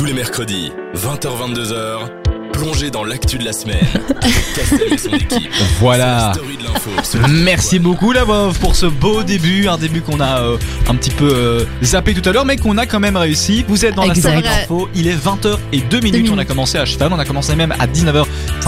Tous les mercredis, 20h-22h, plongez dans l'actu de la semaine Castel et son équipe. Voilà. Merci beaucoup la Veuve pour ce beau début, un début qu'on a euh, un petit peu euh, zappé tout à l'heure, mais qu'on a quand même réussi. Vous êtes dans la Exact. story de l'info, il est 20h et 2 minutes, minutes. on a commencé à cheval, on a commencé même à 19h59.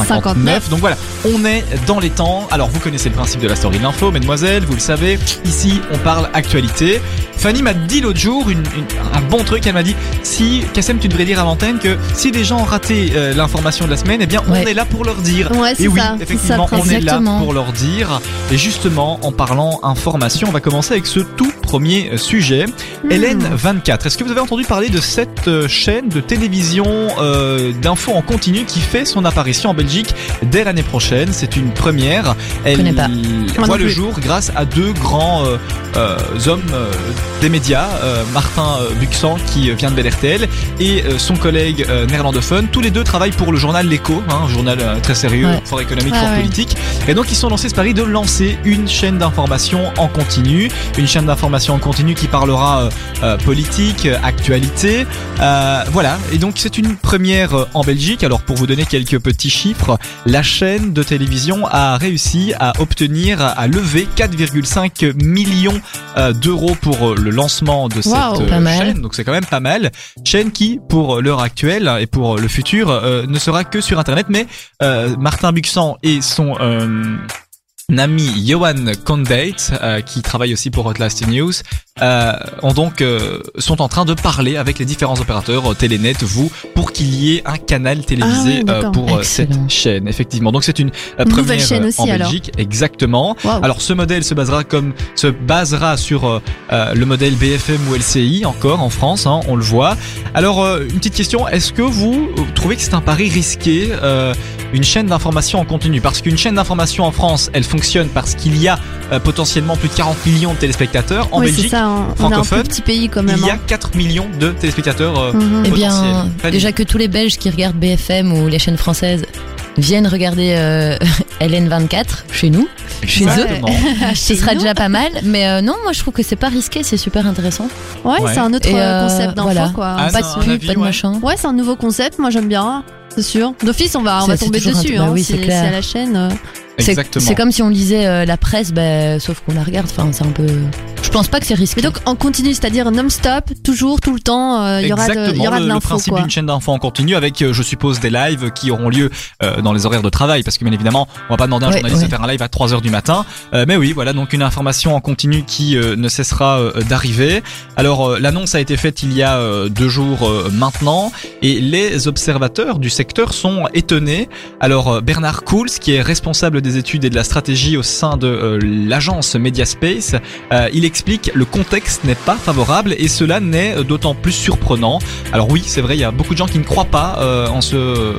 59. Donc voilà, on est dans les temps. Alors vous connaissez le principe de la story de l'info, mesdemoiselles, vous le savez. Ici, on parle actualité. Fanny m'a dit l'autre jour une- une- un bon truc, elle m'a dit si Kassem tu devrais dire à l'antenne que si des gens ont raté euh, l'information de la semaine, eh bien on Ouais. est là pour leur dire. Ouais, Et oui, ça. c'est ça, effectivement, on est là pour leur dire. Et justement, en parlant information, on va commencer avec ce tout premier sujet. Hmm. Hélène 24. Est-ce que vous avez entendu parler de cette euh, chaîne de télévision euh, d'infos en continu qui fait son apparition en Belgique dès l'année prochaine? C'est une première. Elle pas. voit le jour grâce à deux grands euh, euh, hommes des médias, Martin Buxan qui vient de BLRTL et euh, son collègue néerlandophone. Tous les deux travaillent pour le journal L'Echo, hein, un journal très sérieux, Ouais. fort économique, Ouais, fort ouais. politique. Et donc ils sont lancés ce pari de lancer une chaîne d'information en continu, une chaîne d'information en continu qui parlera euh, euh, politique, euh, actualité. Euh, voilà, et donc c'est une première en Belgique. Alors pour vous donner quelques petits chiffres, la chaîne de télévision a réussi à obtenir, à lever 4,5 millions d'euros pour le lancement de cette chaîne. Donc c'est quand même pas mal. Chaîne qui, pour l'heure actuelle et pour le futur, euh, ne sera que sur Internet, mais Martin Buxan et son euh, ami Johan Condate, euh, qui travaille aussi pour Outlast News, euh, ont donc euh, sont en train de parler avec les différents opérateurs euh, Télénet, vous, pour qu'il y ait un canal télévisé Ah euh, pour euh, Excellent. cette chaîne. Effectivement, donc c'est une Une nouvelle première chaîne aussi, en alors. Belgique, exactement. Waouh. Alors ce modèle se basera comme se basera sur le modèle BFM ou LCI encore en France, hein, on le voit. Alors euh, une petite question, est-ce que vous trouvez que c'est un pari risqué euh, une chaîne d'information en continu Parce qu'une chaîne d'information en France, elle fonctionne parce qu'il y a euh, potentiellement plus de 40 millions de téléspectateurs. En Oui, Belgique, ça, on- on est un petit pays quand même. il y a hein. 4 millions de téléspectateurs. euh, Mhm. Eh bien, déjà que tous les Belges qui regardent BFM ou les chaînes françaises viennent regarder euh, LN24 chez nous, chez eux. Ce sera déjà pas mal, mais euh, non, moi je trouve que c'est pas risqué, c'est super intéressant. Ouais, Ouais. c'est un autre Et, euh, concept voilà. quoi. Ah, pas c'est de pub, avis, pas de ouais. machin. Ouais, c'est un nouveau concept, moi j'aime bien. C'est sûr. D'office, on va, on va c'est tomber toujours un dessus. truc- bah hein, oui, si c'est si clair. à la chaîne. euh. C'est- Exactement. C'est comme si on lisait euh, la presse, bah, sauf qu'on la regarde. Enfin, c'est un peu. Je pense pas que c'est risqué. Mais donc en continu, c'est-à-dire non-stop, toujours, tout le temps, euh, il y aura de, y aura le, de le principe d'une chaîne d'infos en continu avec, euh, je suppose, des lives qui auront lieu euh, dans les horaires de travail, parce que bien évidemment, on va pas demander à un Ouais, journaliste ouais. de faire un live à 3 heures du matin. Euh, mais oui, voilà, donc une information en continu qui ne cessera d'arriver. Alors, l'annonce a été faite il y a deux jours maintenant, et les observateurs du secteur sont étonnés. Alors, Bernard Cools, qui est responsable des études et de la stratégie au sein de l'agence Mediaspace, il explique le contexte n'est pas favorable et cela n'est d'autant plus surprenant. Alors oui, c'est vrai, il y a beaucoup de gens qui ne croient pas euh, en ce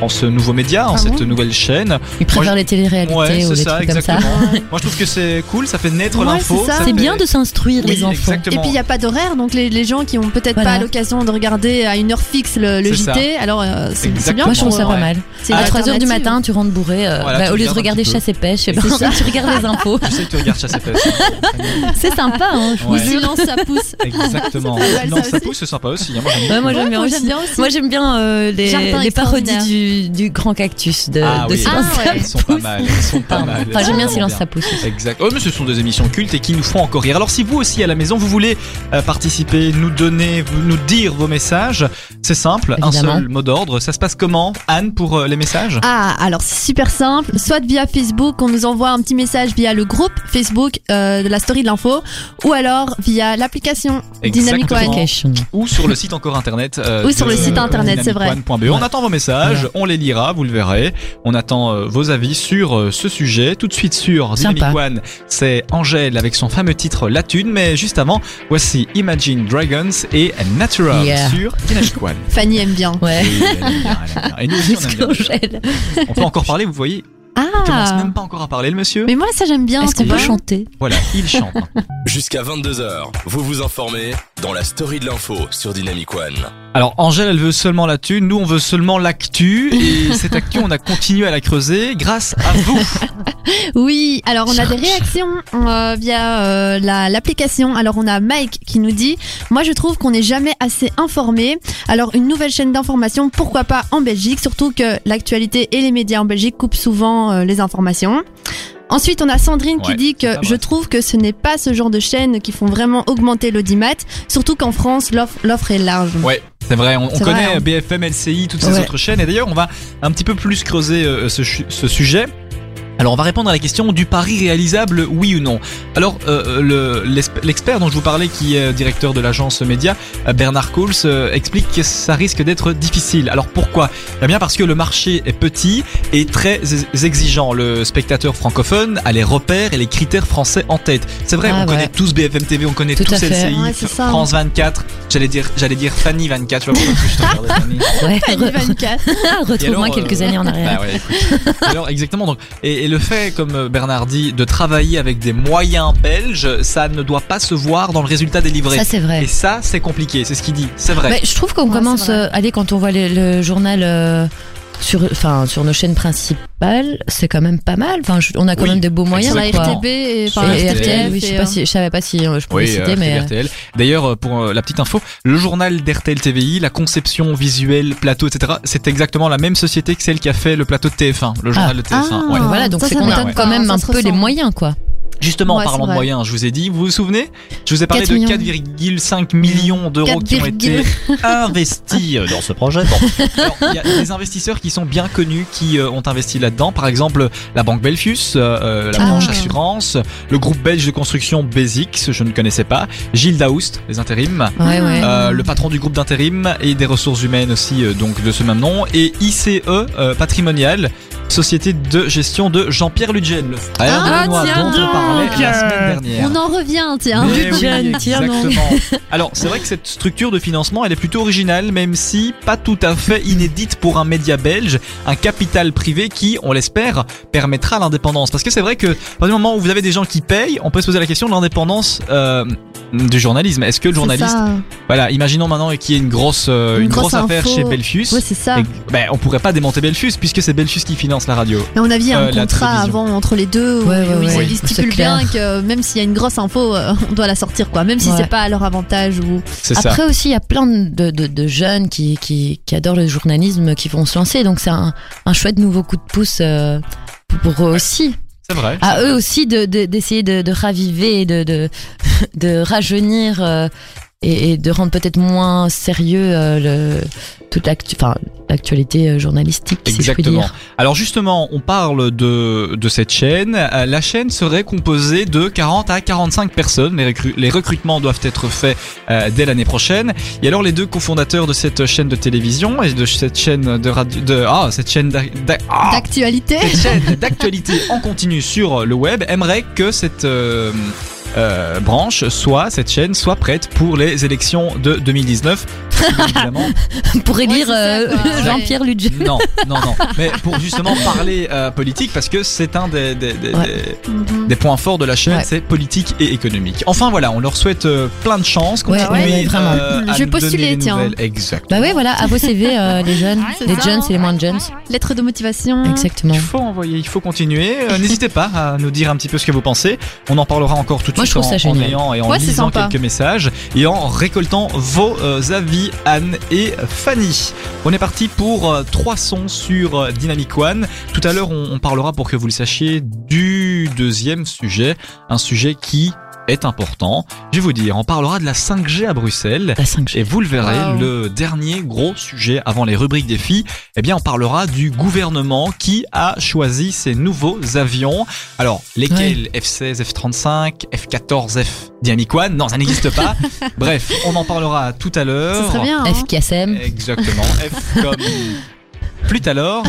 en ce nouveau média, en Ah cette nouvelle chaîne. Ils préfèrent les téléréalités Ouais, ou des ça, trucs comme ça. Moi, je trouve que c'est cool, ça fait naître Ouais, l'info. c'est fait- bien de s'instruire Oui, les enfants. exactement. Et puis il n'y a pas d'horaire, donc les, les gens qui ont peut-être Voilà. pas l'occasion de regarder à une heure fixe le, le C'est ça. JT, alors euh, c'est bien. Moi, je trouve ça pas mal. c'est À 3h du matin, tu rentres bourré. euh, Voilà, bah, tu au lieu de regarder chasse et pêche, ça. tu regardes les infos. Je sais que tu regardes chasse et pêche. C'est sympa, hein, silence, ça pousse. Exactement. Non, ça pousse, c'est sympa aussi. hein, Moi, j'aime bien. aussi. Moi j'aime bien euh, les, parodies extraordinaire. Du, du grand cactus de, Ah de oui. Silence Ah ça ouais. Elles sont pas mal. Elles sont pas Pardon. mal. Enfin, j'aime bien Silence ça pousse. aussi. Exact. Oh, mais ce sont des émissions cultes et qui nous font encore rire. Alors, si vous aussi à la maison, vous voulez euh, participer, nous donner, vous- nous dire vos messages, c'est simple, Évidemment. un seul mot d'ordre. Ça se passe comment, Anne, pour euh, les messages? Ah, alors c'est super simple. Soit via Facebook, on nous envoie un petit message via le groupe Facebook euh, de la story de l'info, ou alors via l'application Dynamic. One. Ou sur le site encore internet. euh, Ou sur le site euh, internet, c'est vrai. dynamicone.be. On attend vos messages, on les lira, vous le verrez. On attend euh, vos avis sur euh, ce sujet. Tout de suite sur Dynamic. One, c'est Angèle avec son fameux titre La Thune. Mais juste avant, voici Imagine Dragons et Natural Yeah. sur Dynamic One. Fanny aime bien. Ouais. Oui, elle aime bien, elle aime bien. Et nous aussi, on aime bien. Angèle. On peut encore parler, vous voyez Il commence Ah même pas encore à parler, le monsieur. Mais moi, ça, j'aime bien. Est-ce qu'on peut chanter? Voilà, il chante. Jusqu'à 22h, vous vous informez dans la story de l'info sur Dynamic One. Alors Angèle, elle veut seulement la thune, nous on veut seulement l'actu et cette actu on a continué à la creuser grâce à vous. Oui, alors on a des réactions euh, via euh, la- l'application. Alors on a Mike qui nous dit Moi je trouve qu'on n'est jamais assez informé. Alors une nouvelle chaîne d'information, pourquoi pas en Belgique? Surtout que l'actualité et les médias en Belgique coupent souvent euh, les informations. Ensuite, on a Sandrine qui Ouais, dit que je trouve que ce n'est pas ce genre de chaînes qui font vraiment augmenter l'audimat, surtout qu'en France, l'offre est large. Ouais, c'est vrai, on, connaît vrai, hein. BFM, LCI, toutes ces Ouais. autres chaînes et d'ailleurs on va un petit peu plus creuser euh, ce sujet. Alors on va répondre à la question du pari réalisable, oui ou non. Alors euh, le- l'exp- l'expert dont je vous parlais, qui est directeur de l'agence média, euh, Bernard Kohls, euh, explique que ça risque d'être difficile. Alors pourquoi? Eh bien parce que le marché est petit et très ex- exigeant. Le spectateur francophone a les repères et les critères français en tête. C'est vrai, Ah on ouais. connaît tous BFM TV, on connaît Tout tous. LCI, Ouais, ça. France 24. J'allais dire, j'allais dire Fanny 24. Je sais pas pourquoi je Fanny. Ouais, Fanny re- 24. retrouve-moi alors, quelques euh, années en arrière. Bah ouais, écoute. Alors exactement donc et, et le fait comme Bernard dit de travailler avec des moyens belges, ça ne doit pas se voir dans le résultat délivré. Ça, c'est vrai. et ça c'est compliqué, c'est ce qu'il dit, c'est vrai. Mais je trouve qu'on Ouais, commence, euh, allez, quand on voit le, le journal euh, sur, enfin, sur nos chaînes principales, c'est quand même pas mal. Enfin, je- on a quand Oui, même de beaux moyens. La. RTB et, Et, enfin, Et RTL, oui, je sais pas euh, si, je savais pas si euh, je pouvais Oui, citer, euh, mais. RTL. D'ailleurs, euh, pour euh, la petite info, le journal d'RTL TVI, la conception visuelle, plateau, etc., c'est exactement la même société que celle qui a fait le plateau de TF1, le journal de TF1. Ah. ouais. euh, voilà, donc Ça, c'est qu'on quand même un peu les moyens, quoi. Justement, en parlant de moyens, je vous ai dit, vous vous souvenez? Je vous ai parlé 4 de millions. 4,5 millions d'euros qui ont 4, été investis euh, dans ce projet. Il y a des investisseurs qui sont bien connus qui euh, ont investi là-dedans. Par exemple, la Banque Belfius, euh, la Ah. branche assurance, le groupe belge de construction Basics, je ne connaissais pas, Gilles Daoust, les intérims. Ouais. Euh, le patron du groupe d'intérim et des ressources humaines aussi donc de ce même nom et ICE Patrimonial société de gestion de Jean-Pierre Ludgen le frère Ah, de tiens dont on parlait la semaine dernière On en revient, tiens. mais oui, exactement. Alors, c'est vrai que cette structure de financement, elle est plutôt originale, même si pas tout à fait inédite pour un média belge, un capital privé qui, on l'espère, permettra l'indépendance. Parce que c'est vrai que, à partir du moment où vous avez des gens qui payent, on peut se poser la question de l'indépendance euh, du journalisme. Est-ce que le journaliste, voilà, imaginons maintenant qu'il y ait une grosse, euh, Une une, grosse, grosse affaire info. chez Belfius. Ouais, c'est ça. et- ben, on pourrait pas démonter Belfius puisque c'est Belfius qui finance la radio. Mais on a vu il y a Euh, un la contrat avant entre les deux où, Ouais, ouais, où ils- ouais. ils, C'est stipulent bien que même s'il y a une grosse info, euh, on doit la sortir quoi. Même si Ouais. c'est pas à leur avantage ou. C'est ça. Après aussi, il y a plein de, de, de jeunes qui, qui, qui adorent le journalisme, qui vont se lancer. Donc c'est un, un chouette nouveau coup de pouce euh, pour eux aussi. C'est vrai. À eux aussi de- de- d'essayer de, de, raviver, de, de, de rajeunir euh, et, et de rendre peut-être moins sérieux euh, le, toute enfin, l'actualité euh, journalistique, si je Exactement. dire. Alors justement, on parle de, de cette chaîne. Euh, La chaîne serait composée de 40 à 45 personnes. Les, recru- les recrutements doivent être faits euh, dès l'année prochaine. Et alors les deux cofondateurs de cette chaîne de télévision et de cette chaîne de radio, de ah cette chaîne ah, D'actualité. d'actualité en continu sur le web aimeraient que cette euh, euh, branche soit cette chaîne soit prête pour les élections de 2019. Bien évidemment, Pour élire euh. Jean-Pierre Ludgen. non, non, non. Mais pour justement parler euh, politique, parce que c'est un des, des, des, Ouais. des- des points forts de la chaîne, Ouais. c'est politique et économique. Enfin voilà, on leur souhaite euh, plein de chance. Ouais, continuez, ouais, vraiment. euh, à Je vais postuler, tiens. Exact. Bah oui, voilà, à vos CV, euh, les jeunes. les ça, jeunes, c'est les moins jeunes. Lettre de motivation. Exactement. Il faut envoyer, il faut continuer. Euh, N'hésitez pas à nous dire un petit peu ce que vous pensez. On en parlera encore tout Moi, je trouve en, ça en génial. ayant et en Ouais, lisant quelques messages et en récoltant vos euh, avis, Anne et Fanny. On est parti pour euh, trois sons sur euh, Dynamic One. Tout à l'heure, on, on parlera pour que vous le sachiez du deuxième sujet, un sujet qui est important. Je vais vous dire, on parlera de la 5G à Bruxelles. La 5G. Et vous le verrez, Wow. le dernier gros sujet avant les rubriques défis, eh bien, on parlera du gouvernement qui a choisi ces nouveaux avions. Alors, lesquels? F-16, F-35, F-14, F Dynamic One Non, ça n'existe pas. Bref, on en parlera tout à l'heure. Serait bien. hein. FKSM. Exactement. F comme flûte alors.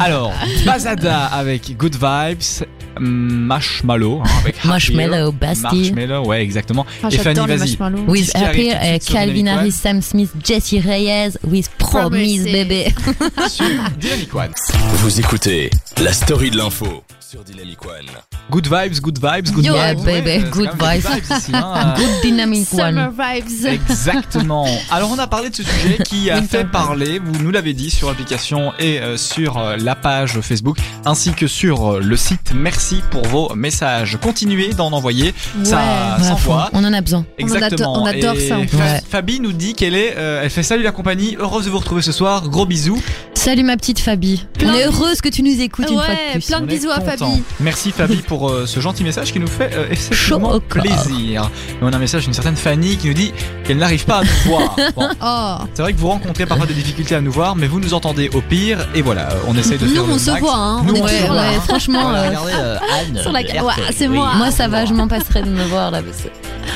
Alors, Bazada avec Good Vibes Marshmallow. hein, avec. Marshmallow, Bastille. Marshmallow, ouais, exactement. Ah, Et Fanny, vas-y. With Happy, euh, Calvin Harris. Sam Smith, Jesse Reyes, with Promise Promise. Baby. Sur Dynamic One. Vous écoutez la story de l'info sur Dynamic One. Good vibes, good vibes, good Yo. vibes. Yeah, baby, Ouais, c'est good quand même vibes. ici, hein. Good Dynamic Summer One. vibes. Exactement. Alors on a parlé de ce sujet qui a fait parler, vous nous l'avez dit sur l'application et euh, sur euh, la page Facebook ainsi que sur euh, le site. Merci pour vos messages. Continuez d'en envoyer, ça Ouais, à s'envoie. On en a besoin. On en adore- Exactement. on adore ça, en Fa- Ouais. Fabi nous dit qu'elle est, euh, elle fait salut la compagnie, heureuse de vous retrouver ce soir, gros bisous. Salut ma petite Fabi. Plein On est de- heureuse que tu nous écoutes une fois de Ouais, plus. plein de bisous à content. Fabi. Merci Fabi pour euh, ce gentil message qui nous fait euh, plaisir. Et on a un message d'une certaine Fanny qui nous dit qu'elle n'arrive pas à nous voir. Bon, Oh. c'est vrai que vous rencontrez parfois des difficultés à nous voir, mais vous nous entendez au pire. Et voilà, euh, on essaye de Nous, faire le on se max. voit, hein. Nous, on est on se toujours voit, là. hein. Franchement, Voilà, euh, regardez, euh, Anne. Sur la ouais, c'est moi. moi ça va, je m'en passerai de me voir là.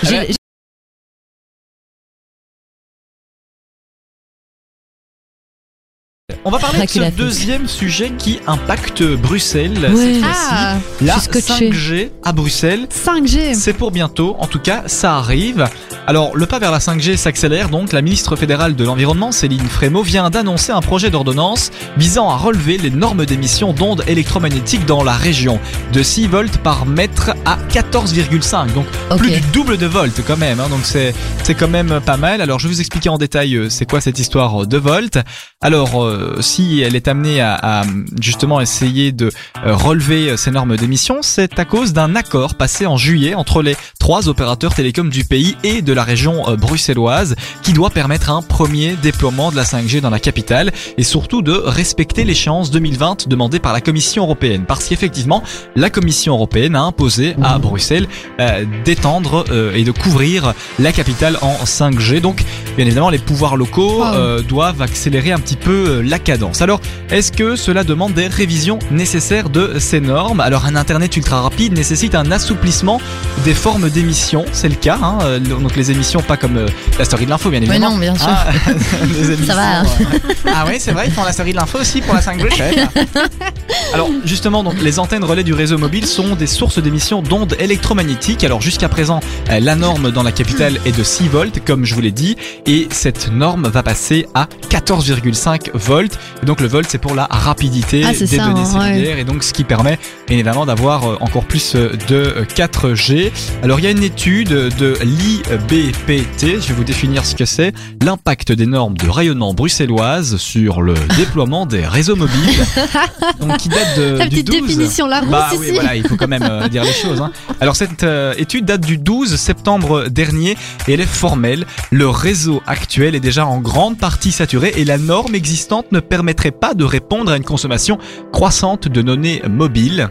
j'ai- On va parler de ce deuxième sujet qui impacte Bruxelles Ouais. cette fois-ci. Ah, La je suis scotché. 5G à Bruxelles. 5G. C'est pour bientôt, en tout cas, ça arrive. Alors, le pas vers la 5G s'accélère donc. La ministre fédérale de l'Environnement, Céline Frémaux, vient d'annoncer un projet d'ordonnance visant à relever les normes d'émission d'ondes électromagnétiques dans la région, de 6 volts par mètre à 14,5. Donc, plus du double de volts quand même. hein. donc, c'est c'est quand même pas mal. Alors, je vais vous expliquer en détail euh, c'est quoi cette histoire de volts. Alors, euh, si elle est amenée à, à, justement essayer de euh, relever euh, ces normes d'émission, c'est à cause d'un accord passé en juillet entre les trois opérateurs télécoms du pays et de la région euh, bruxelloise qui doit permettre un premier déploiement de la 5G dans la capitale et surtout de respecter l'échéance 2020 demandée par la Commission européenne. Parce qu'effectivement, la Commission européenne a imposé à Bruxelles euh, d'étendre euh, et de couvrir la capitale en 5G. Donc, bien évidemment, les pouvoirs locaux euh, doivent accélérer un petit peu la cadence. Alors, est-ce que cela demande des révisions nécessaires de ces normes? Alors, un Internet ultra rapide nécessite un assouplissement des formes d'émissions. C'est le cas. Hein euh, donc, les émissions, pas comme euh, la story de l'info, bien évidemment. non, bien sûr. Ah, va, hein. euh, Ah oui, c'est vrai, ils font la série de l'info aussi pour la 5G. je savais pas. Alors justement, donc les antennes relais du réseau mobile sont des sources d'émissions d'ondes électromagnétiques. Alors jusqu'à présent, la norme dans la capitale est de 6 volts, comme je vous l'ai dit, et cette norme va passer à 14,5 volts. Et donc le volt, c'est pour la rapidité Ah, des ça, données hein, ouais. et donc ce qui permet évidemment d'avoir euh, encore plus euh, de euh, 4G. Alors il y a une étude de l'IBPT, je vais vous définir ce que c'est, l'impact des normes de rayonnement bruxelloise sur le déploiement des réseaux mobiles, donc qui date de, La du petite 12. définition, la rousse Bah ici. oui, voilà, il faut quand même euh, dire les choses. hein. Alors cette euh, étude date du 12 septembre dernier et elle est formelle. Le réseau actuel est déjà en grande partie saturé et la norme existante ne permettrait pas de répondre à une consommation croissante de données mobiles.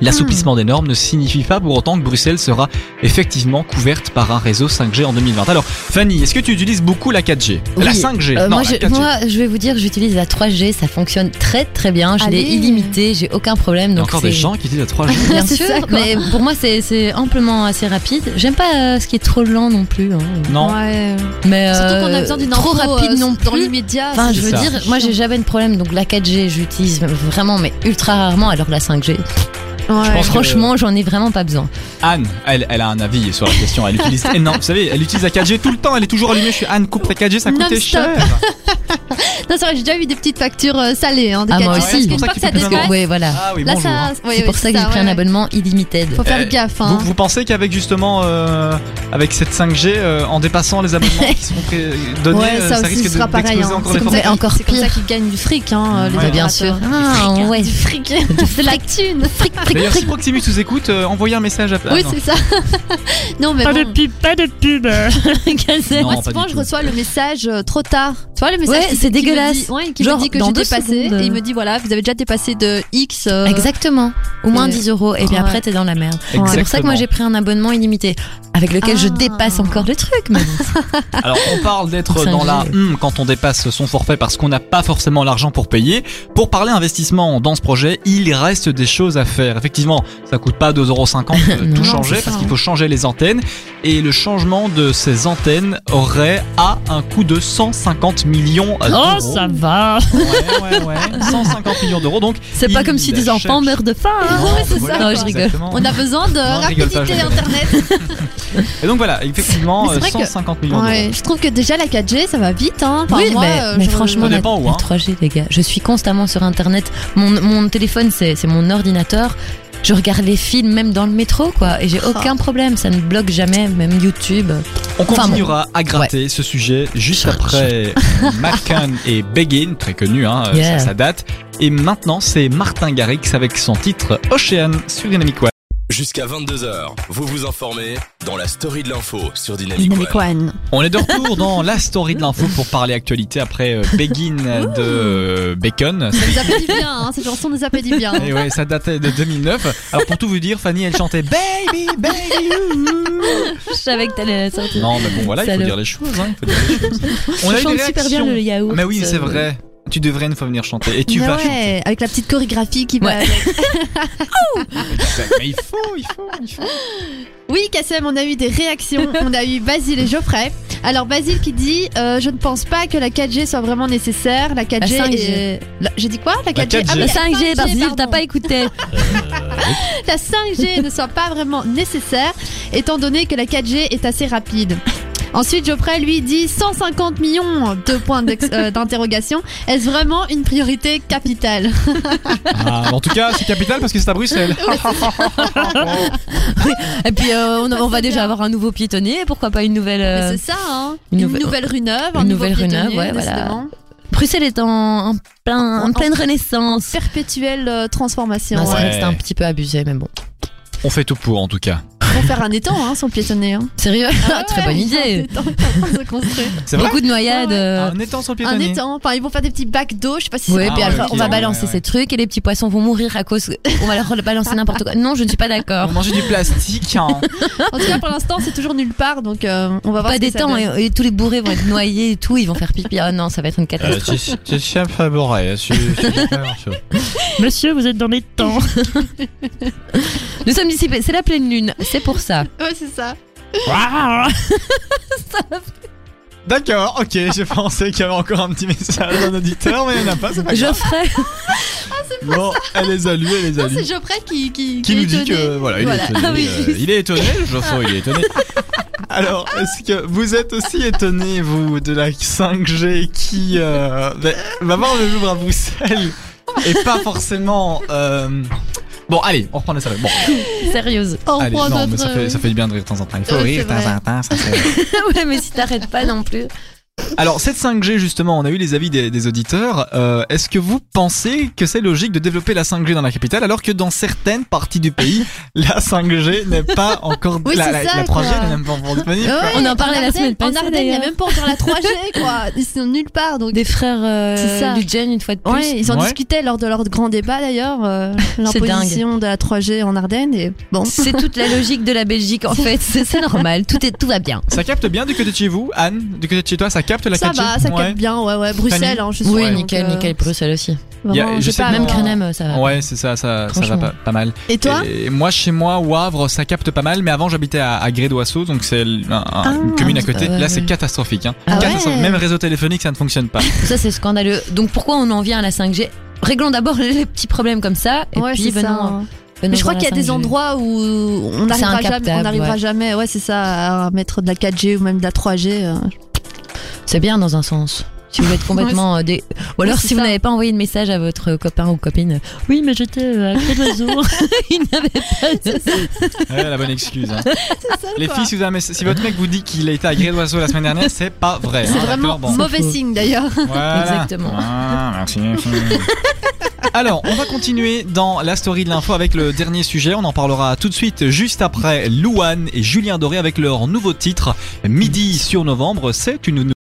L'assouplissement des normes ne signifie pas pour autant que Bruxelles sera effectivement couverte par un réseau 5G en 2020. Alors, Fanny, est-ce que tu utilises beaucoup la 4G La Oui. 5G Euh, Non, moi, la je, 4G. moi, je vais vous dire, j'utilise la 3G, ça fonctionne très très bien. Je l'ai Allez. illimité, j'ai aucun problème. Il y a Donc encore des gens qui utilisent la 3G. Bien C'est sûr, ça, mais pour moi c'est c'est amplement assez rapide. J'aime pas euh, ce qui est trop lent non plus. hein. Non Ouais. Mais Surtout euh, qu'on a besoin d'une trop rapide euh, non dans plus. l'immédiat. Enfin, je veux ça. dire, moi j'ai jamais de problème. Donc la 4G, j'utilise vraiment, mais ultra rarement. Alors la 5G, Ouais. pense que- franchement, j'en ai vraiment pas besoin. Anne, elle, elle a un avis sur la question. Elle utilise énorme. Vous savez, elle utilise la 4G tout le temps. Elle est toujours allumée. Je suis Anne, coupe ta 4G, ça coûtait cher. Non, c'est vrai, j'ai déjà eu des petites factures euh, salées. Hein, de Ah, moi 4G, aussi. parce C'est qu'une pour ça fois que ça dépasse, Oui, voilà. Ah oui, là ça. oui, c'est oui, pour ça que j'ai pris un ouais. abonnement illimité. Faut faire Euh, gaffe. Vous, Hein. vous pensez qu'avec justement, euh, avec cette 5G, euh, en dépassant les abonnements qui seront pré- donnés, Ouais, euh, ça, ça, aussi risque de- sera pareil. d'exploser hein. encore C'est les comme, ça, encore c'est comme pire. ça qu'ils gagnent du fric, hein, les Ouais, bien sûr. Du Ah, fric, hein, ouais. Du fric. de la thune. Fric, fric, D'ailleurs, si. Proximus nous écoute, euh, envoyez un message à Oui, c'est ça. non, mais Pas de pub, pas de pub. Moi, souvent, je reçois le message trop tard. Tu vois, le message Ouais, c'est qui me dégueulasse. dit- ouais, qui Genre, me dit que j'ai dépassé. secondes. Et il me dit, voilà, vous avez déjà dépassé de X. euh, Exactement. Au moins Ouais. 10 euros. Et puis Ouais. après, t'es dans la merde. C'est pour ça que moi j'ai pris un abonnement illimité avec lequel je Ah. dépasse encore le truc. Alors, on parle d'être 5G. dans la hum quand on dépasse son forfait parce qu'on n'a pas forcément l'argent pour payer. Pour parler investissement dans ce projet, il reste des choses à faire. Effectivement, ça coûte pas 2,50€ de tout changer parce qu'il faut changer les antennes. Et le changement de ces antennes aurait à un coût de 150 millions Oh, d'euros. Ça va. Ouais, ouais, ouais. 150 millions d'euros. Donc, C'est pas comme si des cherche- enfants meurent de faim. hein. Non, c'est voilà, ça. Non, je rigole. exactement. On a besoin de Non, rapidité je rigole. internet. Et donc voilà, effectivement, Mais c'est euh, vrai que- 150 millions d'euros. Ouais, je trouve que déjà la 4G ça va vite. Hein. Enfin, oui, moi, mais, euh, mais je- franchement, la, dépend où, la hein. 3G, les gars. Je suis constamment sur Internet. Mon, mon téléphone, c'est mon ordinateur. Je regarde les films même dans le métro, quoi. Et j'ai Ah. aucun problème. Ça ne bloque jamais, même YouTube. On Enfin, continuera à gratter ce sujet juste après Macan et Begin, très connu, hein, Yeah. ça, ça date. Et maintenant, c'est Martin Garrix avec son titre Ocean sur Dynamic One. Jusqu'à 22h, vous vous informez dans la story de l'info sur Dynamic, Dynamic One. One. On est de retour dans la story de l'info pour parler actualité après euh, Begin de euh, Bacon. Ça nous a fait du bien, hein. cette chanson nous a fait du bien. Et ouais, ça datait de 2009. Alors pour tout vous dire, Fanny, elle chantait Baby, Baby. ooh. Je savais que t'allais sortir. Non, mais bon, voilà, il faut dire les choses. Hein, il faut dire les choses. On a eu super bien le yaourt. Mais oui, c'est euh, vrai. Tu devrais une fois venir chanter. Et tu Mais vas ouais, chanter. avec la petite chorégraphie qui va Ouais. Mais il faut, il faut, il faut. Oui, Kassem, on a eu des réactions. On a eu Basile et Geoffrey. Alors, Basile qui dit euh, Je ne pense pas que la 4G soit vraiment nécessaire. La 4G. La 5G. est- la- J'ai dit quoi? La 4G, 4G. Ah La 5G, Basile, pardon. t'as pas écouté. La 5G ne soit pas vraiment nécessaire, étant donné que la 4G est assez rapide. Ensuite, Geoffrey lui dit 150 millions de points euh, d'interrogation. Est-ce vraiment une priorité capitale? Ah, en tout cas, c'est capital parce que c'est à Bruxelles. Et puis, euh, on, on va déjà avoir un nouveau piétonnier. Pourquoi pas une nouvelle. euh, C'est ça, hein une Une, nouvelle- rue neuve, une un nouvelle rue neuve, ouais, voilà. Bruxelles est en, en, plein, en En- pleine renaissance. Perpétuelle euh, transformation. Non, c'est ouais. vrai que c'était un petit peu abusé, mais bon. On fait tout pour, en tout cas. Ils vont faire un étang hein, sur le piétonnier. Hein. Sérieux Ah Très ouais, bonne idée. en train de se construire. C'est vrai Beaucoup de noyades. Ouais, ouais. euh, Un étang sur le Un étang. Enfin, ils vont faire des petits bacs d'eau. Je sais pas si c'est puis Ah, après, on va balancer ouais, ouais. ces trucs et les petits poissons vont mourir à cause. On va leur balancer n'importe quoi. Non, je ne suis pas d'accord. On manger du plastique. Hein. En tout cas, pour l'instant, c'est toujours nulle part. Donc, euh, on va voir. Pas ce que des ça temps donne. et, et tous les bourrés vont être noyés et tout, ils vont faire pipi. Ah non, ça va être une catastrophe. tu sais un peu bourré. Monsieur, vous êtes dans les temps. Nous sommes dissipés, c'est la pleine lune, c'est pour ça. Ouais, c'est ça. D'accord, ok, j'ai pensé qu'il y avait encore un petit message d'un auditeur, mais il n'y en a pas, c'est pas grave. Geoffrey, Bon, elle les a lus, elle les a Non, c'est lus. Geoffrey qui, qui, Qui nous dit que, voilà, il Voilà. est étonné. Ah oui, euh, il est étonné, Geoffroy, il est étonné. Alors, est-ce que vous êtes aussi étonné, vous, de la 5G qui euh, ben, va voir le Louvre à Bruxelles et pas forcément... euh, Bon, allez, on reprend la série. Bon, Sérieuse. On allez, reprend non, notre... mais ça fait, ça fait du bien de rire de temps en temps. Il faut Ouais, rire de temps en temps, ça c'est... ouais, mais si t'arrêtes pas non plus. Alors cette 5G justement, on a eu les avis des, des auditeurs. Euh, Est-ce que vous pensez que c'est logique de développer la 5G dans la capitale alors que dans certaines parties du pays, la 5G n'est pas encore Oui, la, c'est la, ça, la 3G quoi. n'est même pas encore disponible. Ouais. On en parlait la semaine passée, En Ardennes, il n'y a d'ailleurs. même pas encore la 3G, quoi. Ils sont nulle part. Donc... Des frères C'est ça. euh, Lugen, une fois de plus. Ouais, ils en Ouais. discutaient lors de leur grand débat d'ailleurs, euh, C'est l'imposition de la 3G en Ardennes. Et bon, C'est toute la logique de la Belgique en fait, c'est c'est normal, tout, est, tout va bien. Ça capte bien du côté de chez vous, Anne Du côté de chez toi, ça capte la ça 4G va, ça Ouais. capte bien, ouais, ouais. Bruxelles, hein, je suis Oui, nickel, euh, nickel, Bruxelles aussi. Vraiment, je sais pas- Même Crenem, ça va. Ouais, c'est ça, ça, ça va pas, pas mal. Et toi? Et moi, chez moi, au Havre, ça capte pas mal, mais avant, j'habitais à, à Gré-d'Oisseau, donc c'est un- un- une Ah, commune à côté. Là, c'est catastrophique. Hein. Ah ouais? Catastrophique. Même réseau téléphonique, ça ne fonctionne pas. Ça c'est scandaleux. Donc pourquoi on en vient à la 5G Réglons d'abord les petits problèmes comme ça et Ouais, puis c'est venons, ça. Mais je crois qu'il y a la des 5G. endroits où on n'arrivera jamais, on n'arrivera ouais. jamais, ouais, c'est ça, à mettre de la 4G ou même de la 3G. Euh. C'est bien dans un sens. Si vous êtes complètement euh, des... Ou alors si vous n'avez pas envoyé de message à votre copain ou copine. Oui, mais j'étais euh, à Clé d'Oiseau. Il n'avait pas de... Ouais, la bonne excuse. hein. Ça, Les quoi. filles, si, vous avez un mess- si votre mec vous dit qu'il a été à Gré-d'Oiseau la semaine dernière, c'est pas vrai. C'est hein, vraiment Bon. mauvais signe d'ailleurs. Voilà. Exactement. Ah, merci, merci. Alors, on va continuer dans la story de l'info avec le dernier sujet. On en parlera tout de suite, juste après Louane et Julien Doré avec leur nouveau titre, Midi sur novembre. C'est une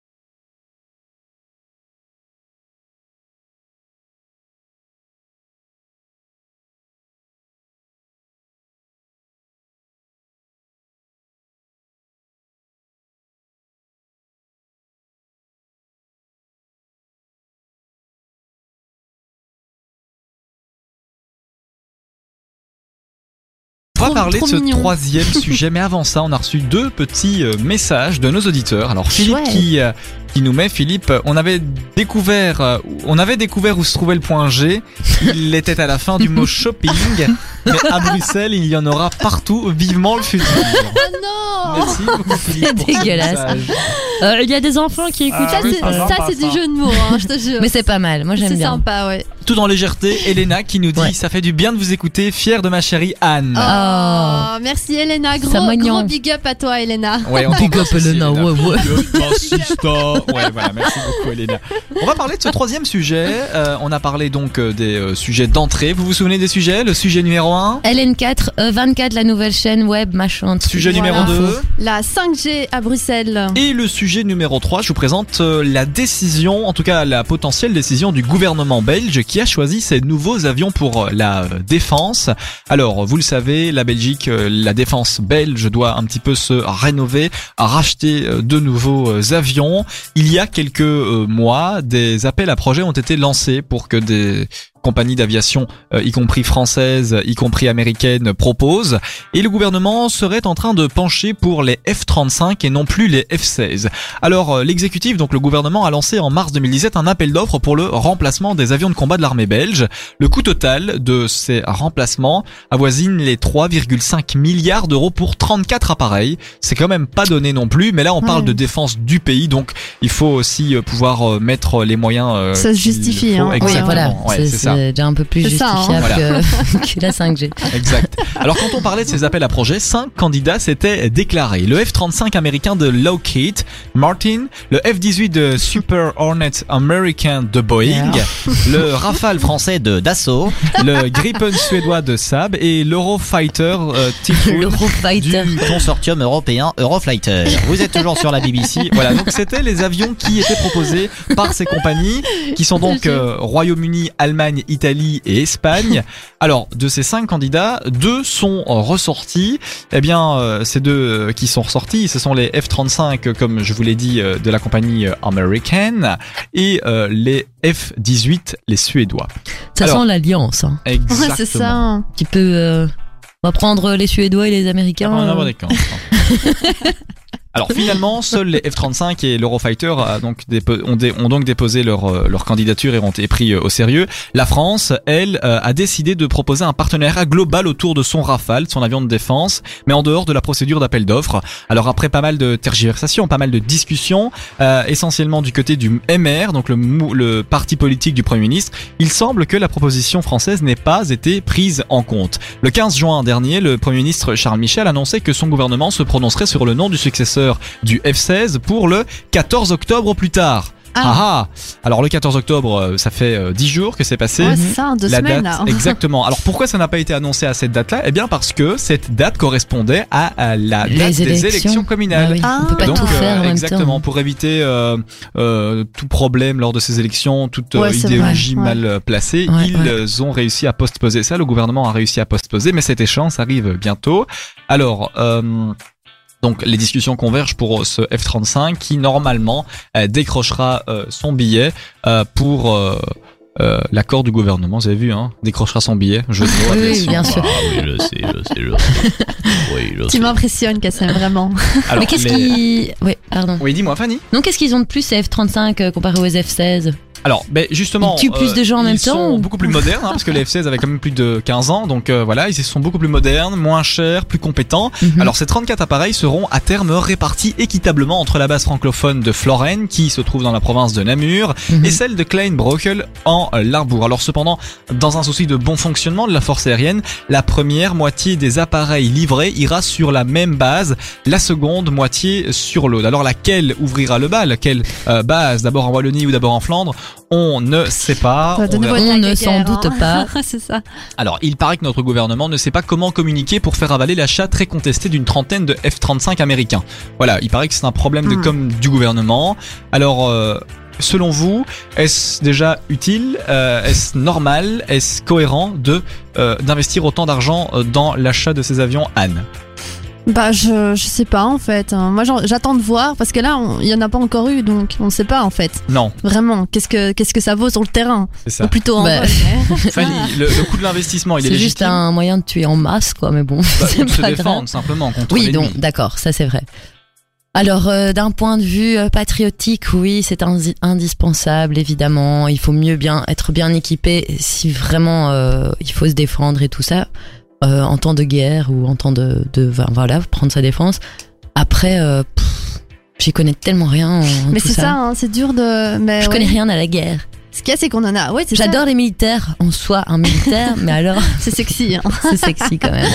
On va parler de ce mignon. troisième sujet, mais avant ça, on a reçu deux petits euh, messages de nos auditeurs. Alors Philippe Chouette. qui euh, qui nous met Philippe. On avait découvert, euh, on avait découvert où se trouvait le point G. Il était à la fin du mot shopping, mais à Bruxelles, il y en aura partout. Vivement le futur. Oh non Merci beaucoup Philippe. C'est dégueulasse. Euh, Il y a des enfants qui écoutent. Ça, Ah c'est, ça c'est du jeu de mots, hein, je te jure. Mais c'est pas mal. Moi j'aime c'est bien. sympa, ouais. Tout en légèreté, Elena qui nous dit Ouais. ça fait du bien de vous écouter, fière de ma chérie Anne. Oh, merci Elena, gros, gros big up à toi Elena. Ouais, on Big up, Elena, ouais, ouais. Big up. Ouais, voilà, merci beaucoup Elena. On va parler de ce troisième sujet. Euh, on a parlé donc euh, des euh, sujets d'entrée. Vous vous souvenez des sujets? Le sujet numéro 1 LN4, euh, 24, la nouvelle chaîne web, machin. truc. Sujet Voilà. numéro 2 La 5G à Bruxelles. Et le sujet numéro 3, je vous présente euh, la décision, en tout cas la potentielle décision du gouvernement belge qui a choisi ces nouveaux avions pour euh, la défense. Alors, vous le savez, la Belgique, euh, la défense belge doit un petit peu se rénover, racheter euh, de nouveaux avions. Il y a quelques euh, mois, des appels à projets ont été lancés pour que des compagnies d'aviation, euh, y compris françaises, y compris américaines, proposent. Et le gouvernement serait en train de pencher pour les F-35 et non plus les F-16. Alors euh, l'exécutif, donc le gouvernement, a lancé en mars 2017 un appel d'offres pour le remplacement des avions de combat de l'armée belge. Le coût total de ces remplacements avoisine les 3,5 milliards d'euros pour 34 appareils. C'est quand même pas donné non plus, mais là on parle Ouais. de défense du pays, donc il faut aussi euh, pouvoir euh, mettre les moyens. euh, Ça se justifie, hein. Oui, Exactement. voilà. Ouais, c'est c'est ça. C'est déjà un peu plus ça, hein. justifiable que, que la 5G. Exact. Alors quand on parlait de ces appels à projets, cinq candidats s'étaient déclarés. Le F-35 américain de Lockheed Martin, le F-18 de Super Hornet américain de Boeing, le Rafale français de Dassault, le Gripen suédois de Saab et l'Eurofighter euh, L'Eurofighter. du consortium européen Euroflighter. Vous êtes toujours sur la BBC. Voilà, donc c'était les avions qui étaient proposés par ces compagnies, qui sont donc euh, Royaume-Uni, Allemagne, Italie et Espagne. Alors, de ces cinq candidats, deux sont euh, ressortis. Eh bien, euh, ces deux euh, qui sont ressortis, ce sont les F-35, euh, comme je vous l'ai dit, de la compagnie américaine, et euh, les F-18, les Suédois. Ça Alors- sent l'alliance. Hein. Ouais, Exactement. c'est ça. hein. Un petit peu. euh, on va prendre les Suédois et les Américains. Ah, on va euh, avoir des camps. Alors finalement, seuls les F-35 et l'Eurofighter dépo- ont, donc déposé leur, euh, leur candidature et ont été pris euh, au sérieux. La France, elle, euh, a décidé de proposer un partenariat global autour de son Rafale, son avion de défense, mais en dehors de la procédure d'appel d'offres. Alors après pas mal de tergiversations, pas mal de discussions, euh, essentiellement du côté du MR, donc le parti politique du Premier ministre, il semble que la proposition française n'ait pas été prise en compte. Le 15 juin dernier, le Premier ministre Charles Michel annonçait que son gouvernement se prononcerait sur le nom du successeur du F-16 pour le 14 octobre au plus tard. Ah. Ah ah Alors le 14 octobre, euh, ça fait euh, 10 jours que c'est passé. Ouais, ça, deux La semaines date, là. exactement. Alors pourquoi ça n'a pas été annoncé à cette date-là? Eh bien parce que cette date correspondait à, à la date des élections. communales. Ah oui, Ah. on peut pas Donc, tout euh, faire même exactement, temps. pour éviter euh, euh, tout problème lors de ces élections, toute euh, Ouais, idéologie vrai, ouais. mal euh, placée, ils euh, ont réussi à postposer ça. Le gouvernement a réussi à postposer, mais cette échéance arrive bientôt. Alors. Euh, donc les discussions convergent pour ce F-35 qui normalement euh, décrochera euh, son billet euh, pour euh, euh, l'accord du gouvernement. Vous avez vu, hein Décrochera son billet. Je Oui, oui, bien sûr. Ah oui, je sais, je sais, je sais. Oui, je Tu m'impressionnes, Kassem, vraiment. Alors, Mais qu'est-ce les- qui. Oui, pardon. Oui, dis-moi, Fanny. Non, qu'est-ce qu'ils ont de plus ces F-35 euh, comparé aux F-16 Alors, ben justement, Ils tuent plus de gens en ils même temps, sont ou- beaucoup plus modernes, hein, parce que les F-16 avaient quand même plus de 15 ans, donc euh, voilà, ils sont beaucoup plus modernes, moins chers, plus compétents. Mhm. Alors, ces 34 appareils seront à terme répartis équitablement entre la base francophone de Floren, qui se trouve dans la province de Namur, Mhm. et celle de Kleinbrokel en euh, Limbourg. Alors, cependant, dans un souci de bon fonctionnement de la force aérienne, la première moitié des appareils livrés ira sur la même base, la seconde moitié sur l'autre. Alors, laquelle ouvrira le bal? Quelle euh, base? D'abord en Wallonie ou d'abord en Flandre? On ne sait pas. de On ne s'en guerre, doute hein. pas. c'est ça. Alors, il paraît que notre gouvernement ne sait pas comment communiquer pour faire avaler l'achat très contesté d'une trentaine de F-35 américains. Voilà, il paraît que c'est un problème de Hmm. com du gouvernement. Alors, euh, selon vous, est-ce déjà utile euh, Est-ce normal Est-ce cohérent de euh, d'investir autant d'argent dans l'achat de ces avions, Anne? Bah, je, je sais pas en fait. hein. Moi, j'attends de voir parce que là, il y en a pas encore eu, donc on sait pas en fait. Non, Vraiment, qu'est-ce que qu'est-ce que ça vaut sur le terrain? C'est ça. Ou plutôt en Bah, Fanny, le, le coût de l'investissement, il est, C'est juste légitime un moyen de tuer en masse, quoi, mais bon, Bah, c'est se défendre grave. simplement contre Oui, donc, d'accord, ça c'est vrai. Alors, euh, d'un point de vue euh, patriotique, oui, c'est indi- indispensable, évidemment. Il faut mieux bien être bien équipé si vraiment euh, il faut se défendre et tout ça, euh, en temps de guerre ou en temps de, de voilà, prendre sa défense. Après, euh, j'y connais tellement rien. En Mais c'est ça, hein, c'est dur de. Mais Je ouais. connais rien à la guerre. Ce qu'il y a, c'est qu'on en a. Ouais, c'est ça. J'adore les militaires en soi, un militaire, mais alors C'est sexy. Hein. c'est sexy quand même.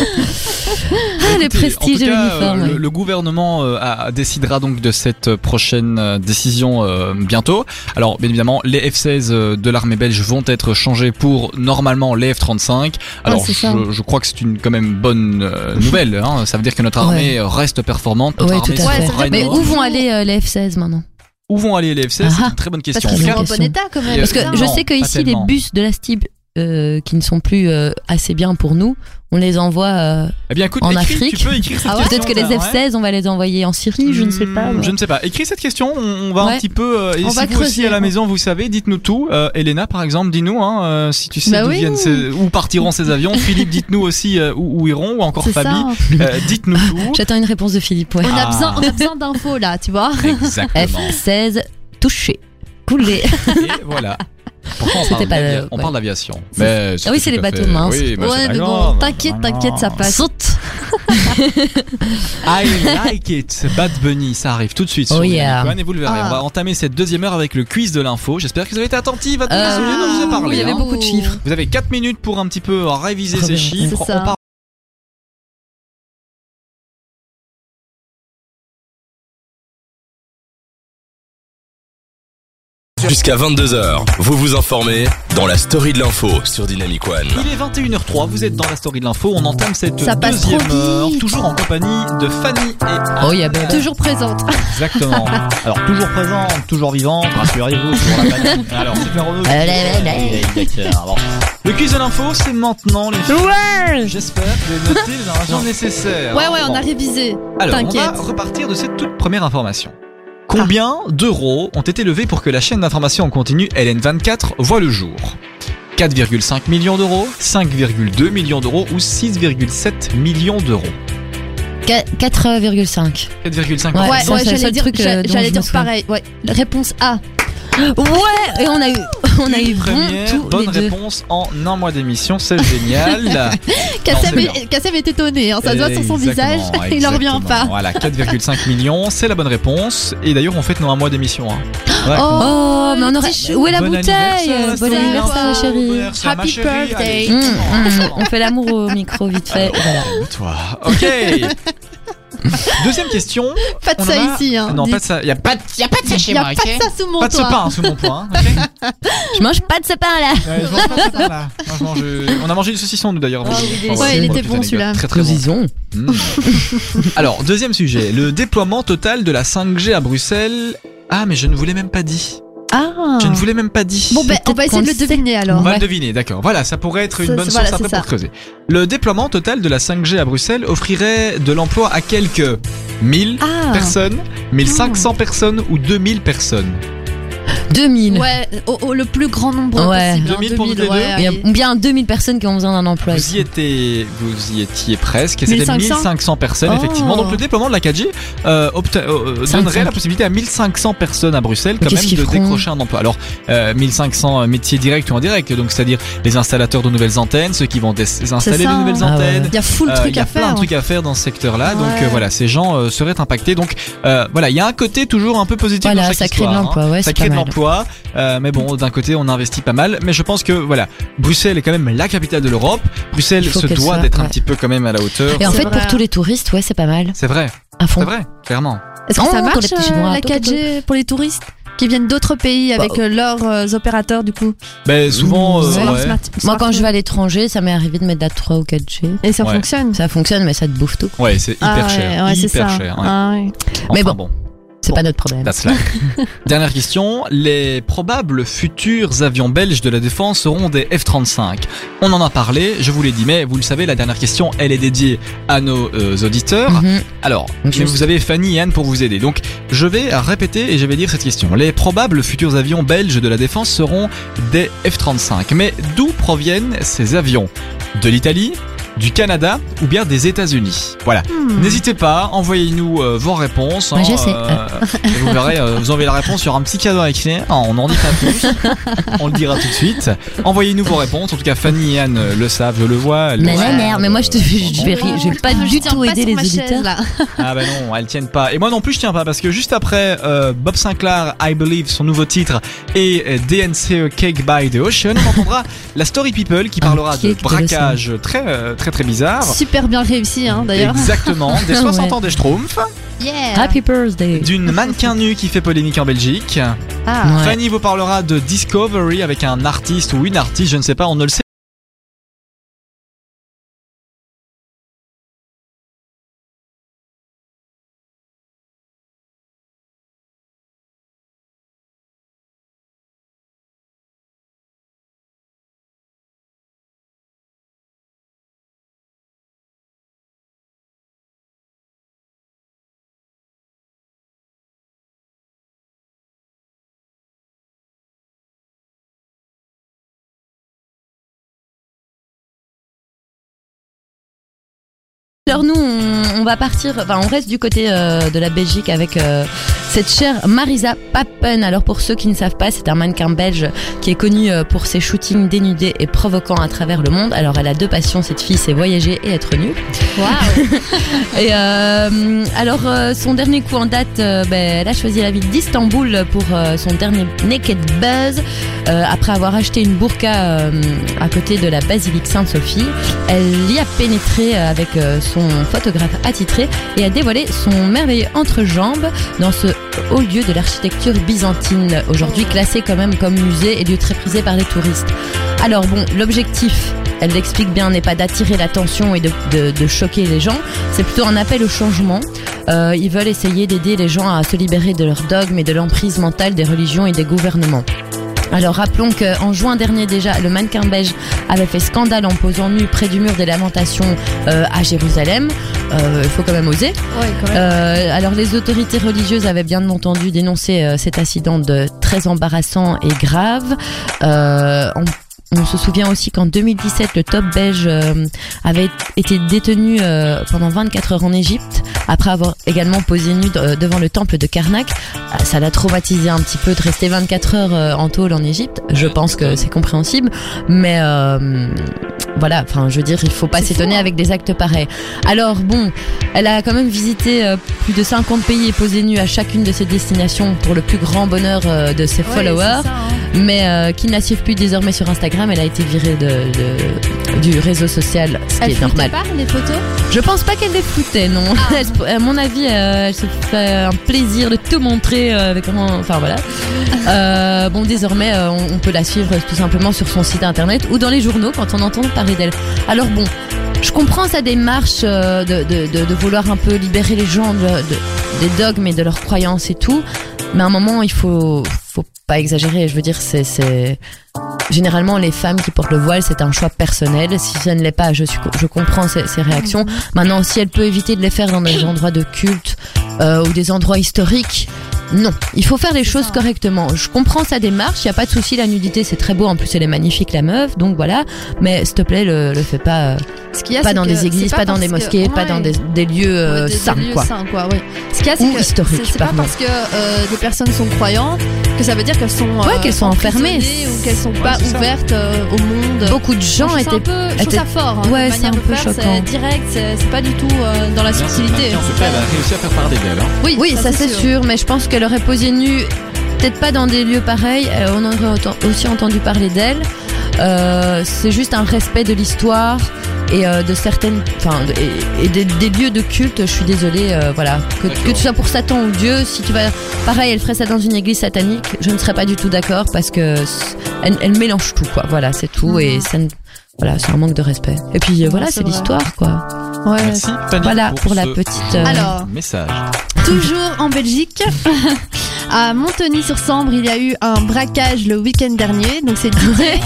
Ah, le prestige de l'uniforme. euh, le, le gouvernement euh, a- décidera donc de cette prochaine euh, décision euh, bientôt. Alors, bien évidemment, les F-16 euh, de l'armée belge vont être changés pour normalement les F-35. Alors, Ah, je, je crois que c'est une quand même bonne euh, nouvelle. Hein. Ça veut dire que notre armée euh, reste performante. Notre Ouais, tout armée à fait. fera Mais où vont aller euh, les F-16 maintenant? Où vont aller les F-16 C'est Ah. une très bonne Parce question. qu'ils En sont en bon état quand même. Parce que Euh, je non, sais que ici les bus de la STIB euh, qui ne sont plus euh, assez bien pour nous, on les envoie. euh, eh bien, écoute, en écris, Afrique. tu peux écrire cette Ah ouais question. Peut-être que les ouais. F-16, on va les envoyer en Syrie, je ne sais pas. Je ne sais pas. Écris cette question. On, on va un petit peu. euh, et On si va vous aussi creuser, à la maison, vous savez, dites-nous tout. Euh, Elena, par exemple, dis-nous hein, euh, si tu sais Bah d'où oui. viennent ces, où partiront ces avions. Philippe, dites-nous aussi euh, où, où iront, ou encore C'est Fabi. Euh, dites-nous tout. J'attends une réponse de Philippe. Ouais. On a Ah. besoin, on a besoin d'infos là, tu vois. Exactement. F-16 touché, coulé. Et voilà. Pourquoi on C'était parle pas on ouais. parle d'aviation. Mais Ah oui, c'est les bateaux fait- minces. Oui, mais c'est ouais, mais bon, t'inquiète, t'inquiète, ça passe. Saute. I like it. Bad Bunny, ça arrive tout de suite sur Oh yeah. One et vous le verrez. Ah. On va entamer cette deuxième heure avec le quiz de l'info. J'espère que vous avez été attentifs à Euh, sujets dont je vous ai parlé. il y avait hein. beaucoup de chiffres. Vous avez 4 minutes pour un petit peu réviser ces chiffres. Jusqu'à 22h, vous vous informez dans la story de l'info sur Dynamic One. Il est 21h03, vous êtes dans la story de l'info, on entame cette Ça passe trop deuxième heure, vite. toujours en compagnie de Fanny et Anne. Oh, il y a belle. Toujours présente. Exactement. Alors toujours présente, toujours vivante, rassurez-vous, toujours la Fanny. Alors c'est. Le quiz de l'info, c'est maintenant les filles. Ouais J'espère que vous avez noté les informations nécessaires. Ouais, ouais, on a révisé. Alors, on T'inquiète. va repartir de cette toute première information. Combien d'euros ont été levés pour que la chaîne d'information en continu LN24 voit le jour 4,5 millions d'euros, 5,2 millions d'euros ou 6,7 millions d'euros 4,5. 4,5 Ouais, Ouais, ouais, j'allais dire, truc, euh, j'allais dire pareil. Ouais. Réponse A. Ouais, et on a eu, on a eu bon tous bonne les deux. réponse en un mois d'émission, c'est génial. Kassem est, est étonné, hein, ça se voit sur son visage. Il en revient pas. Voilà, 4,5 millions, c'est la bonne réponse. Et d'ailleurs, on fête nos un mois d'émission. Hein. Ouais. Oh, mais on aurait. Où est la Bon bouteille anniversaire, Bon anniversaire, Bon chérie. Happy chérie. birthday. Allez. Hum, hum, on fait l'amour au micro vite fait. Voilà. Toi. Ok. Deuxième question. Pas de On ça a- ici. Hein. Non, pas de ça. Il y a pas de, y a pas de ça chez y a moi. pas de ça sous mon Pas de ce pain sous mon poing. ok Je mange pas de ce pain là. Ouais, je mange pas de là. Je On a mangé du saucisson nous d'ailleurs. Ah oui, enfin, Ouais, il était bon, celui-là. Très très bon. Cosison. Mm. Alors, deuxième sujet, le déploiement total de la 5G à Bruxelles. Ah, mais je ne vous l'ai même pas dit. Ah. Je ne vous l'ai même pas dit. Bon, ben, on va essayer de le deviner On alors. va Ouais. le deviner, d'accord. Voilà, ça pourrait être une Ça, bonne source voilà, après pour ça. creuser. Le déploiement total de la 5G à Bruxelles offrirait de l'emploi à quelques 1000 Ah. personnes, 1500 personnes ou 2000 personnes. 2000. Ouais, au, au- le plus grand nombre Ouais. possible. hein, 2000 pour nous les deux. ouais, Il y a bien 2000 personnes qui ont besoin d'un emploi. Vous y étiez, vous y étiez presque. et C'était 1500? 1500 personnes Oh. effectivement. Donc le déploiement de la 4G euh, euh, 500. donnerait la possibilité à 1500 personnes à Bruxelles quand même de feront décrocher un emploi. Alors euh, 1500 métiers directs ou indirects, donc c'est-à-dire les installateurs de nouvelles antennes, ceux qui vont installer les nouvelles. Ah ouais. antennes. Il y a full Euh, truc Il y a à plein faire. de trucs à faire dans ce secteur-là, donc Ouais. euh, voilà, ces gens euh, seraient impactés. Donc euh, voilà, il y a un côté toujours un peu positif Voilà, dans chaque ça crée de histoire, hein. l'emploi, ouais, ça crée de mal. Euh, mais bon, d'un côté, on investit pas mal. Mais je pense que voilà, Bruxelles est quand même la capitale de l'Europe. Bruxelles se doit d'être un petit peu quand même à la hauteur. Et en fait, vrai. pour tous les touristes, ouais, c'est pas mal. C'est vrai, À fond. c'est vrai, clairement. Est-ce que Oh, ça marche les petits euh, Chinois, la tout, tout, 4G pour les touristes qui viennent d'autres pays avec Bah, euh, leurs euh, opérateurs du coup? Ben souvent, euh, ouais. smart- Moi, quand je vais à l'étranger, ça m'est arrivé de mettre la 3 ou 4G. et ça Ouais. fonctionne? Ça fonctionne, mais ça te bouffe tout. Ouais, c'est hyper Ah cher, ouais, c'est hyper ça. cher. ouais. Ah ouais. Mais Enfin, bon. C'est Bon. pas notre problème. That's. Dernière question. Les probables futurs avions belges de la défense seront des F-35. On en a parlé, je vous l'ai dit, mais vous le savez, la dernière question, elle est dédiée à nos euh, auditeurs. Mhm. Alors, vous avez Fanny et Anne pour vous aider. Donc, je vais répéter et je vais dire cette question. Les probables futurs avions belges de la défense seront des F-35. Mais d'où proviennent ces avions? De l'Italie du Canada ou bien des États-Unis Voilà. Hmm. N'hésitez pas, envoyez-nous euh, vos réponses. Moi, hein, je sais. et vous verrez, euh, vous envoyez la réponse, aura un petit cadeau à écrire. Ah, on n'en dit pas plus. on le dira tout de suite. Envoyez-nous vos réponses. En tout cas, Fanny et Anne euh, le savent, je le vois. Mais le la savent. merde, mais moi je te je vais rire, je vais pas Je du tout pas aider sur les auditeurs. là. Ah bah non, elles tiennent pas. Et moi non plus, je tiens pas parce que juste après euh, Bob Sinclair, I Believe, son nouveau titre, et euh, DNCE Cake by the Ocean, on entendra la Story People qui parlera de braquage très euh, très très bizarre. Super bien réussi, hein, d'ailleurs. Exactement, des 60 Ouais. ans des Schtroumpfs, Yeah. Happy birthday. d'une mannequin nue qui fait polémique en Belgique. Ah. Ouais. Fanny vous parlera de Discovery avec un artiste ou une artiste, je ne sais pas, on ne le sait. Alors nous, on, on va partir, enfin on reste du côté euh, de la Belgique avec euh, cette chère Marisa Papen. Alors pour ceux qui ne savent pas, c'est un mannequin belge qui est connu euh, pour ses shootings dénudés et provoquants à travers le monde. Alors elle a deux passions, cette fille, c'est voyager et être nue. Waouh. Et euh, alors euh, son dernier coup en date, ben, elle a choisi la ville d'Istanbul pour son dernier Naked Buzz. Euh, après avoir acheté une burqa euh, à côté de la basilique Sainte-Sophie, elle y a pénétré avec son photographe attitré et a dévoilé son merveilleux entrejambe dans ce haut lieu de l'architecture byzantine, aujourd'hui classé quand même comme musée et lieu très prisé par les touristes. Alors bon, l'objectif, elle l'explique bien, n'est pas d'attirer l'attention et de, choquer les gens, c'est plutôt un appel au changement. Euh, ils veulent essayer d'aider les gens à se libérer de leurs dogmes et de l'emprise mentale des religions et des gouvernements. Alors rappelons qu'en juin dernier déjà, le mannequin belge avait fait scandale en posant nu près du mur des lamentations euh, à Jérusalem. Euh, Il faut quand même oser. Ouais, quand même. Euh, alors les autorités religieuses avaient bien entendu dénoncé euh, cet incident de très embarrassant et grave. Euh, on, on se souvient aussi qu'en 2017, le top belge euh, avait été détenu euh, pendant 24 heures en Égypte après avoir également posé nu de- devant le temple de Karnak. Euh, Ça l'a traumatisé un petit peu de rester 24 heures euh, en tôle en Égypte. Je pense que c'est compréhensible, mais euh, voilà. Enfin, je veux dire, il faut pas s'étonner hein. avec des actes pareils. Alors bon, elle a quand même visité euh, plus de 50 pays et posé nu à chacune de ses destinations pour le plus grand bonheur euh, de ses Ouais, followers. ça, hein. Mais euh, qui ne la suivent plus désormais sur Instagram, elle a été virée de, de- du réseau social, ce qui Elle est normal. pas les photos Je pense pas qu'elle les floutait, non. Elle se- à mon avis, euh, elle se fait un plaisir de tout montrer euh, avec un... Enfin voilà. Euh, bon, désormais, euh, on, on peut la suivre tout simplement sur son site internet ou dans les journaux quand on entend parler d'elle. Alors bon, je comprends sa démarche euh, de, de, de, de vouloir un peu libérer les gens de, de- des dogmes et de leurs croyances et tout. Mais à un moment, il faut, faut pas exagérer. Je veux dire, c'est, c'est, généralement, les femmes qui portent le voile, c'est un choix personnel. Si ça ne l'est pas, je suis, je comprends ces, ces réactions. Maintenant, si elle peut éviter de les faire dans des endroits de culte, euh, ou des endroits historiques, non. Il faut faire les choses correctement. Je comprends sa démarche. Il y a pas de souci. La nudité, c'est très beau. En plus, elle est magnifique, la meuf. Donc voilà. Mais s'il te plaît, le, le fais pas. euh, Ce qu'il y a, pas c'est dans que des églises, c'est pas, dans des parce que- mosquées, pas ouais. dans des, des lieux euh, Ouais, des- des saints, lieux quoi. saints, quoi, oui. Ce qu'il y a, c'est Ou que historiques, c'est- c'est pas pardon. parce que euh, des personnes sont croyantes que ça veut dire qu'elles sont Ouais, qu'elles sont enfermées. emprisonnées ou qu'elles sont pas c'est ça. ouvertes euh, au monde. Beaucoup de Je gens trouve ça un étaient. peu, je trouve étaient- ça fort. Hein, Ouais, c'est manière un de peu faire, choquant. C'est direct, c'est c'est pas du tout euh, dans la subtilité. En tout cas, elle a réussi à faire parler d'elle. hein. Oui, Oui, ça, c'est sûr. mais je pense qu'elle aurait posé nue, peut-être pas dans des lieux pareils. euh, on aurait aussi entendu parler d'elle. Euh, c'est juste un respect de l'histoire et euh, de certaines, enfin, de- et, et des, des lieux de culte. Je suis désolée, euh, voilà, que, D'accord. que tu sois pour Satan ou Dieu, si tu vas, pareil, elle ferait ça dans une église satanique, je ne serais pas du tout d'accord parce que elle, elle mélange tout, quoi. Voilà, c'est tout et ça ne- voilà, c'est un manque de respect. Et puis euh, voilà, c'est l'histoire, quoi. Ouais. Merci, Fanny, Voilà pour, la ce petite. euh, Alors, message. Toujours en Belgique, à Montagny-sur-Sambre, il y a eu un braquage le week-end dernier. Donc c'est Didier,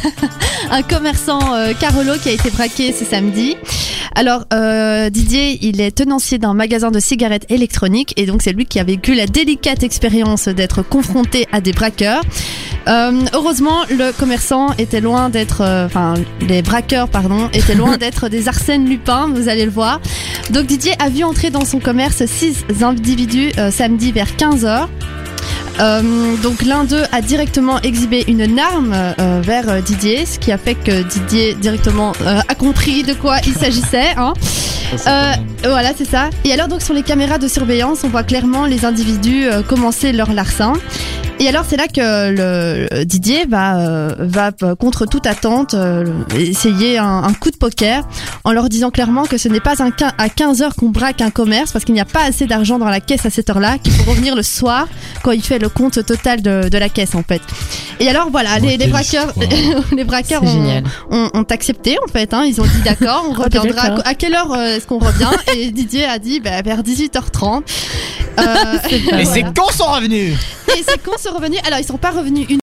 un commerçant euh, Carolo qui a été braqué ce samedi. Alors euh, Didier, il est tenancier d'un magasin de cigarettes électroniques et donc c'est lui qui a vécu la délicate expérience d'être confronté à des braqueurs. Euh, heureusement, le commerçant était loin d'être, euh, enfin, les braqueurs, pardon, étaient loin d'être des Arsène Lupin, vous allez le voir. Donc Didier a vu entrer dans son commerce six individus samedi vers 15h. Euh, donc l'un d'eux a directement exhibé une arme euh, vers euh, Didier, ce qui a fait que Didier directement euh, a compris de quoi il s'agissait. Hein. Voilà, c'est ça. Et alors donc sur les caméras de surveillance, on voit clairement les individus commencer leur larcin. Et alors c'est là que le Didier va va contre toute attente essayer un, un coup de poker en leur disant clairement que ce n'est pas un, à 15 heures qu'on braque un commerce parce qu'il n'y a pas assez d'argent dans la caisse à cette heure-là, qu'il faut revenir le soir quand il fait le compte total de, de la caisse en fait. Et alors voilà, les, braqueurs, les braqueurs ont, génial. ont, ont accepté en fait. Hein, ils ont dit d'accord, on Ah, reviendra. À quelle heure euh, est-ce qu'on revient? Et Didier a dit bah, vers 18h30. Euh, Et voilà. c'est quand sont revenus Et c'est qu'on sont revenus. Alors ils sont pas revenus une